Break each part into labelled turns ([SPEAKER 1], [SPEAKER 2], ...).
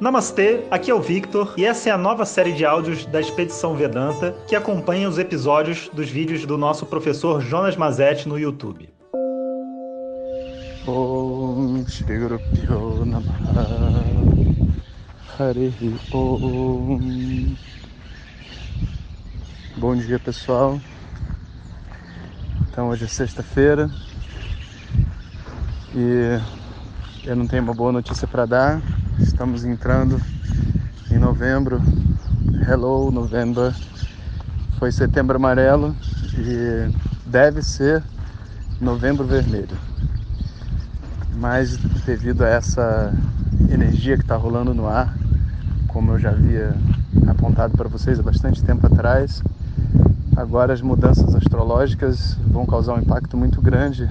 [SPEAKER 1] Namastê, aqui é o Victor e essa é a nova série de áudios da Expedição Vedanta que acompanha os episódios dos vídeos do nosso professor Jonas Mazetti no YouTube.
[SPEAKER 2] Bom dia pessoal. Então hoje é sexta-feira E eu não tenho uma boa notícia para dar Estamos entrando em novembro Hello November Foi setembro amarelo E deve ser novembro vermelho mas devido a essa energia que está rolando no ar, como eu já havia apontado para vocês há bastante tempo atrás, agora as mudanças astrológicas vão causar um impacto muito grande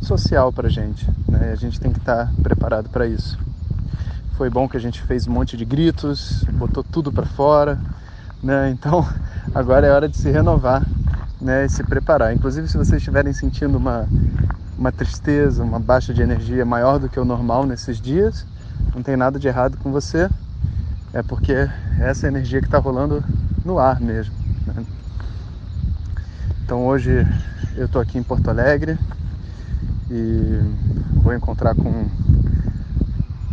[SPEAKER 2] social para a gente. Né? A gente tem que estar tá preparado para isso. Foi bom que a gente fez um monte de gritos, botou tudo para fora, né? Então agora é hora de se renovar, né? E se preparar. Inclusive se vocês estiverem sentindo uma uma tristeza, uma baixa de energia maior do que o normal nesses dias, não tem nada de errado com você, é porque é essa energia que está rolando no ar mesmo. Né? Então hoje eu estou aqui em Porto Alegre e vou encontrar com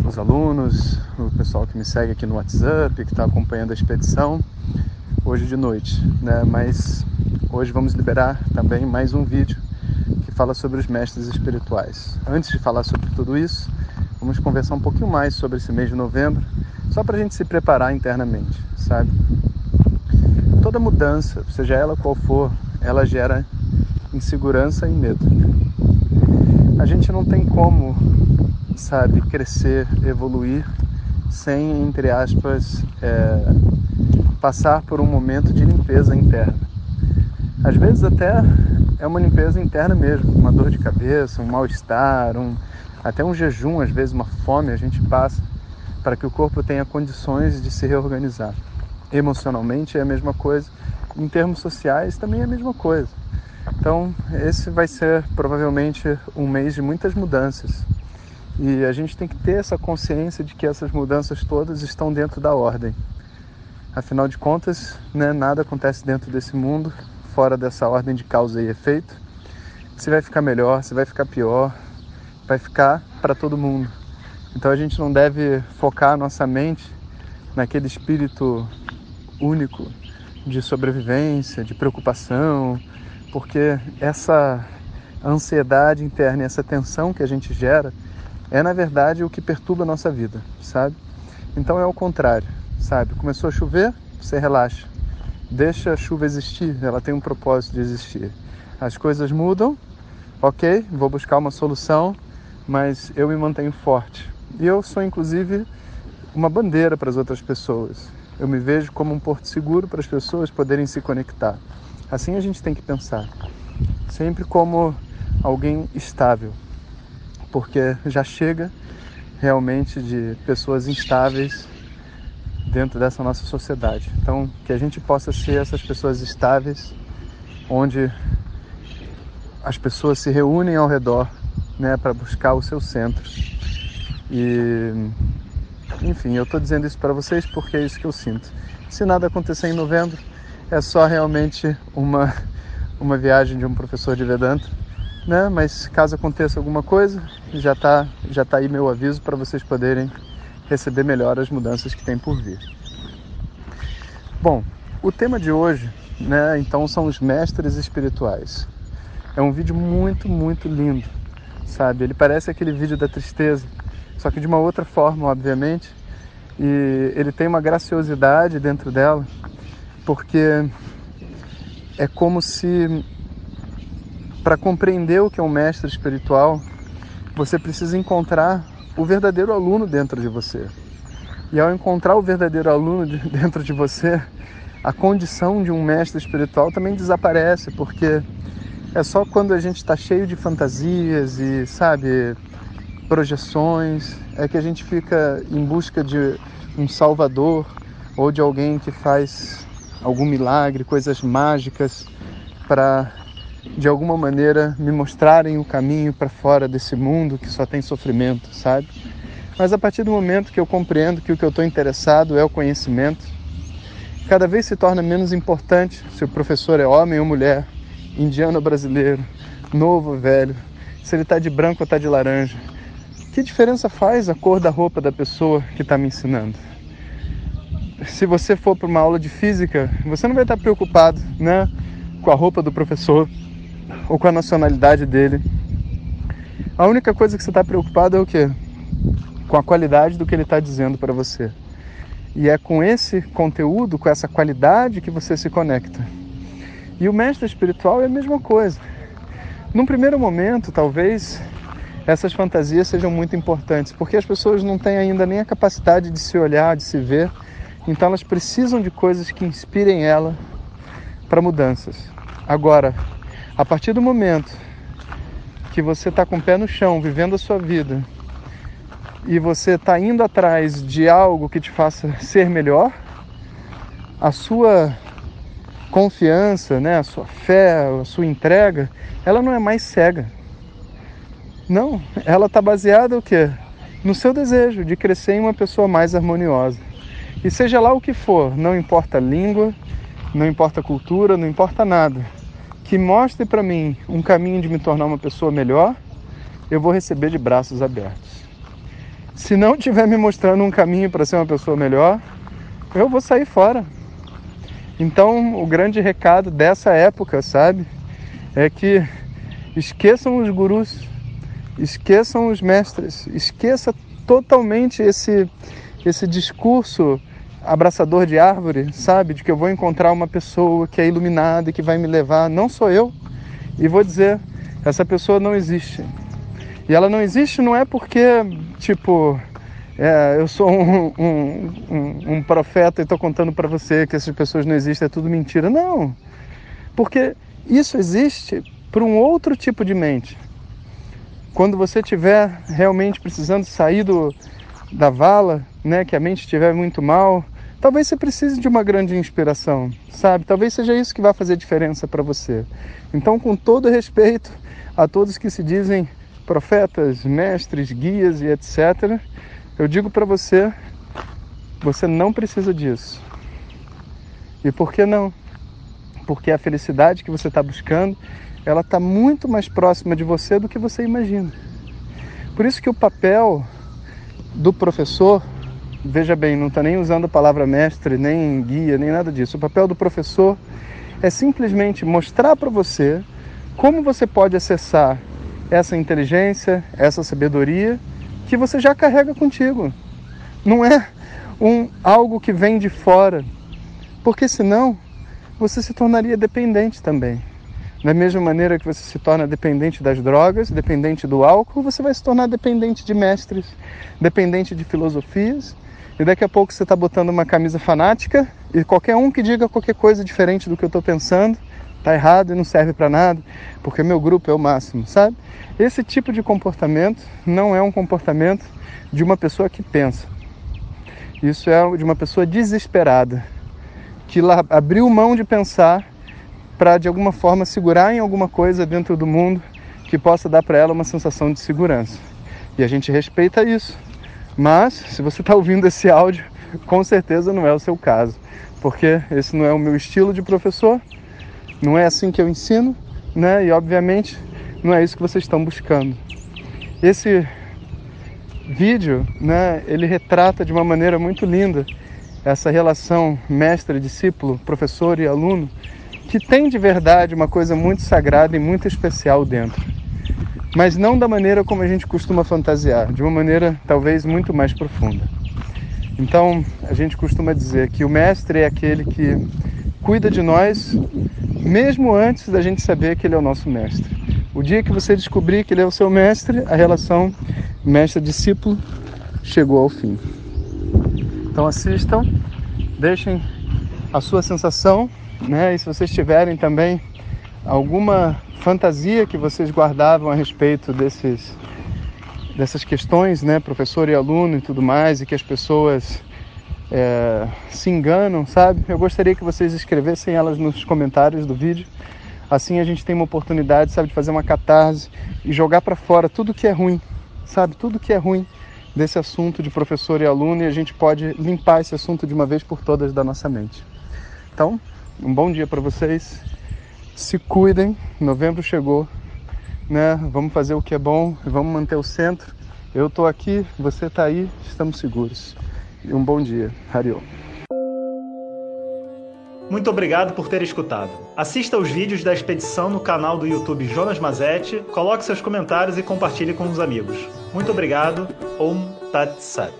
[SPEAKER 2] os alunos, o pessoal que me segue aqui no WhatsApp, que está acompanhando a expedição, hoje de noite. Né? Mas hoje vamos liberar também mais um vídeo fala sobre os mestres espirituais. Antes de falar sobre tudo isso, vamos conversar um pouquinho mais sobre esse mês de novembro, só para a gente se preparar internamente, sabe? Toda mudança, seja ela qual for, ela gera insegurança e medo. A gente não tem como, sabe, crescer, evoluir sem, entre aspas, é, passar por um momento de limpeza interna. Às vezes até é uma limpeza interna mesmo, uma dor de cabeça, um mal-estar, um, até um jejum, às vezes uma fome a gente passa para que o corpo tenha condições de se reorganizar. Emocionalmente é a mesma coisa, em termos sociais também é a mesma coisa. Então, esse vai ser provavelmente um mês de muitas mudanças. E a gente tem que ter essa consciência de que essas mudanças todas estão dentro da ordem. Afinal de contas, né, nada acontece dentro desse mundo fora dessa ordem de causa e efeito, se vai ficar melhor, se vai ficar pior, vai ficar para todo mundo. Então a gente não deve focar a nossa mente naquele espírito único de sobrevivência, de preocupação, porque essa ansiedade interna, essa tensão que a gente gera, é na verdade o que perturba a nossa vida, sabe? Então é o contrário, sabe? Começou a chover, você relaxa. Deixa a chuva existir, ela tem um propósito de existir. As coisas mudam, ok, vou buscar uma solução, mas eu me mantenho forte. E eu sou, inclusive, uma bandeira para as outras pessoas. Eu me vejo como um porto seguro para as pessoas poderem se conectar. Assim a gente tem que pensar. Sempre como alguém estável. Porque já chega realmente de pessoas instáveis dentro dessa nossa sociedade. Então, que a gente possa ser essas pessoas estáveis, onde as pessoas se reúnem ao redor, né, para buscar o seu centro. E, enfim, eu estou dizendo isso para vocês porque é isso que eu sinto. Se nada acontecer em novembro, é só realmente uma uma viagem de um professor de Vedanta, né? Mas caso aconteça alguma coisa, já está já tá aí meu aviso para vocês poderem receber melhor as mudanças que tem por vir. Bom, o tema de hoje, né, então são os mestres espirituais. É um vídeo muito, muito lindo, sabe? Ele parece aquele vídeo da tristeza, só que de uma outra forma, obviamente. E ele tem uma graciosidade dentro dela, porque é como se para compreender o que é um mestre espiritual, você precisa encontrar o verdadeiro aluno dentro de você. E ao encontrar o verdadeiro aluno dentro de você, a condição de um mestre espiritual também desaparece, porque é só quando a gente está cheio de fantasias e, sabe, projeções, é que a gente fica em busca de um salvador ou de alguém que faz algum milagre, coisas mágicas para de alguma maneira me mostrarem o caminho para fora desse mundo que só tem sofrimento, sabe? Mas a partir do momento que eu compreendo que o que eu estou interessado é o conhecimento, cada vez se torna menos importante se o professor é homem ou mulher, indiano ou brasileiro, novo ou velho, se ele está de branco ou está de laranja. Que diferença faz a cor da roupa da pessoa que está me ensinando? Se você for para uma aula de física, você não vai estar preocupado né, com a roupa do professor ou com a nacionalidade dele. A única coisa que você está preocupado é o quê? Com a qualidade do que ele está dizendo para você. E é com esse conteúdo, com essa qualidade que você se conecta. E o mestre espiritual é a mesma coisa. Num primeiro momento, talvez essas fantasias sejam muito importantes, porque as pessoas não têm ainda nem a capacidade de se olhar, de se ver, então elas precisam de coisas que inspirem ela para mudanças. Agora, a partir do momento que você está com o pé no chão, vivendo a sua vida, e você está indo atrás de algo que te faça ser melhor, a sua confiança, né, a sua fé, a sua entrega, ela não é mais cega. Não, ela está baseada o quê? No seu desejo de crescer em uma pessoa mais harmoniosa. E seja lá o que for, não importa língua, não importa cultura, não importa nada, que mostre para mim um caminho de me tornar uma pessoa melhor, eu vou receber de braços abertos. Se não estiver me mostrando um caminho para ser uma pessoa melhor, eu vou sair fora. Então, o grande recado dessa época, sabe, é que esqueçam os gurus, esqueçam os mestres, esqueça totalmente esse esse discurso abraçador de árvore, sabe, de que eu vou encontrar uma pessoa que é iluminada e que vai me levar, não sou eu. E vou dizer, essa pessoa não existe. E ela não existe não é porque, tipo, é, eu sou um, um, um, um profeta e estou contando para você que essas pessoas não existem, é tudo mentira. Não. Porque isso existe para um outro tipo de mente. Quando você estiver realmente precisando sair do, da vala, né, que a mente estiver muito mal, talvez você precise de uma grande inspiração, sabe? Talvez seja isso que vai fazer diferença para você. Então, com todo respeito a todos que se dizem profetas, mestres, guias e etc. Eu digo para você, você não precisa disso. E por que não? Porque a felicidade que você está buscando, ela está muito mais próxima de você do que você imagina. Por isso que o papel do professor, veja bem, não está nem usando a palavra mestre, nem guia, nem nada disso. O papel do professor é simplesmente mostrar para você como você pode acessar essa inteligência, essa sabedoria que você já carrega contigo. Não é um algo que vem de fora, porque senão você se tornaria dependente também. Da mesma maneira que você se torna dependente das drogas, dependente do álcool, você vai se tornar dependente de mestres, dependente de filosofias. E daqui a pouco você está botando uma camisa fanática e qualquer um que diga qualquer coisa diferente do que eu estou pensando, tá errado e não serve para nada, porque meu grupo é o máximo, sabe? Esse tipo de comportamento não é um comportamento de uma pessoa que pensa. Isso é de uma pessoa desesperada, que abriu mão de pensar para de alguma forma segurar em alguma coisa dentro do mundo que possa dar para ela uma sensação de segurança. E a gente respeita isso. Mas se você está ouvindo esse áudio, com certeza não é o seu caso, porque esse não é o meu estilo de professor não é assim que eu ensino, né? E obviamente não é isso que vocês estão buscando. Esse vídeo, né, ele retrata de uma maneira muito linda essa relação mestre-discípulo, professor e aluno, que tem de verdade uma coisa muito sagrada e muito especial dentro. Mas não da maneira como a gente costuma fantasiar, de uma maneira talvez muito mais profunda. Então, a gente costuma dizer que o mestre é aquele que cuida de nós mesmo antes da gente saber que ele é o nosso mestre. O dia que você descobrir que ele é o seu mestre, a relação mestre-discípulo chegou ao fim. Então assistam, deixem a sua sensação, né? E se vocês tiverem também alguma fantasia que vocês guardavam a respeito desses dessas questões, né, professor e aluno e tudo mais, e que as pessoas é, se enganam, sabe? Eu gostaria que vocês escrevessem elas nos comentários do vídeo. Assim a gente tem uma oportunidade, sabe, de fazer uma catarse e jogar para fora tudo que é ruim, sabe? Tudo que é ruim desse assunto de professor e aluno e a gente pode limpar esse assunto de uma vez por todas da nossa mente. Então, um bom dia para vocês. Se cuidem, novembro chegou, né? Vamos fazer o que é bom, vamos manter o centro. Eu estou aqui, você está aí, estamos seguros. Um bom dia. Hariom.
[SPEAKER 1] Muito obrigado por ter escutado. Assista os vídeos da expedição no canal do YouTube Jonas Mazetti, coloque seus comentários e compartilhe com os amigos. Muito obrigado. Om Tat Sat.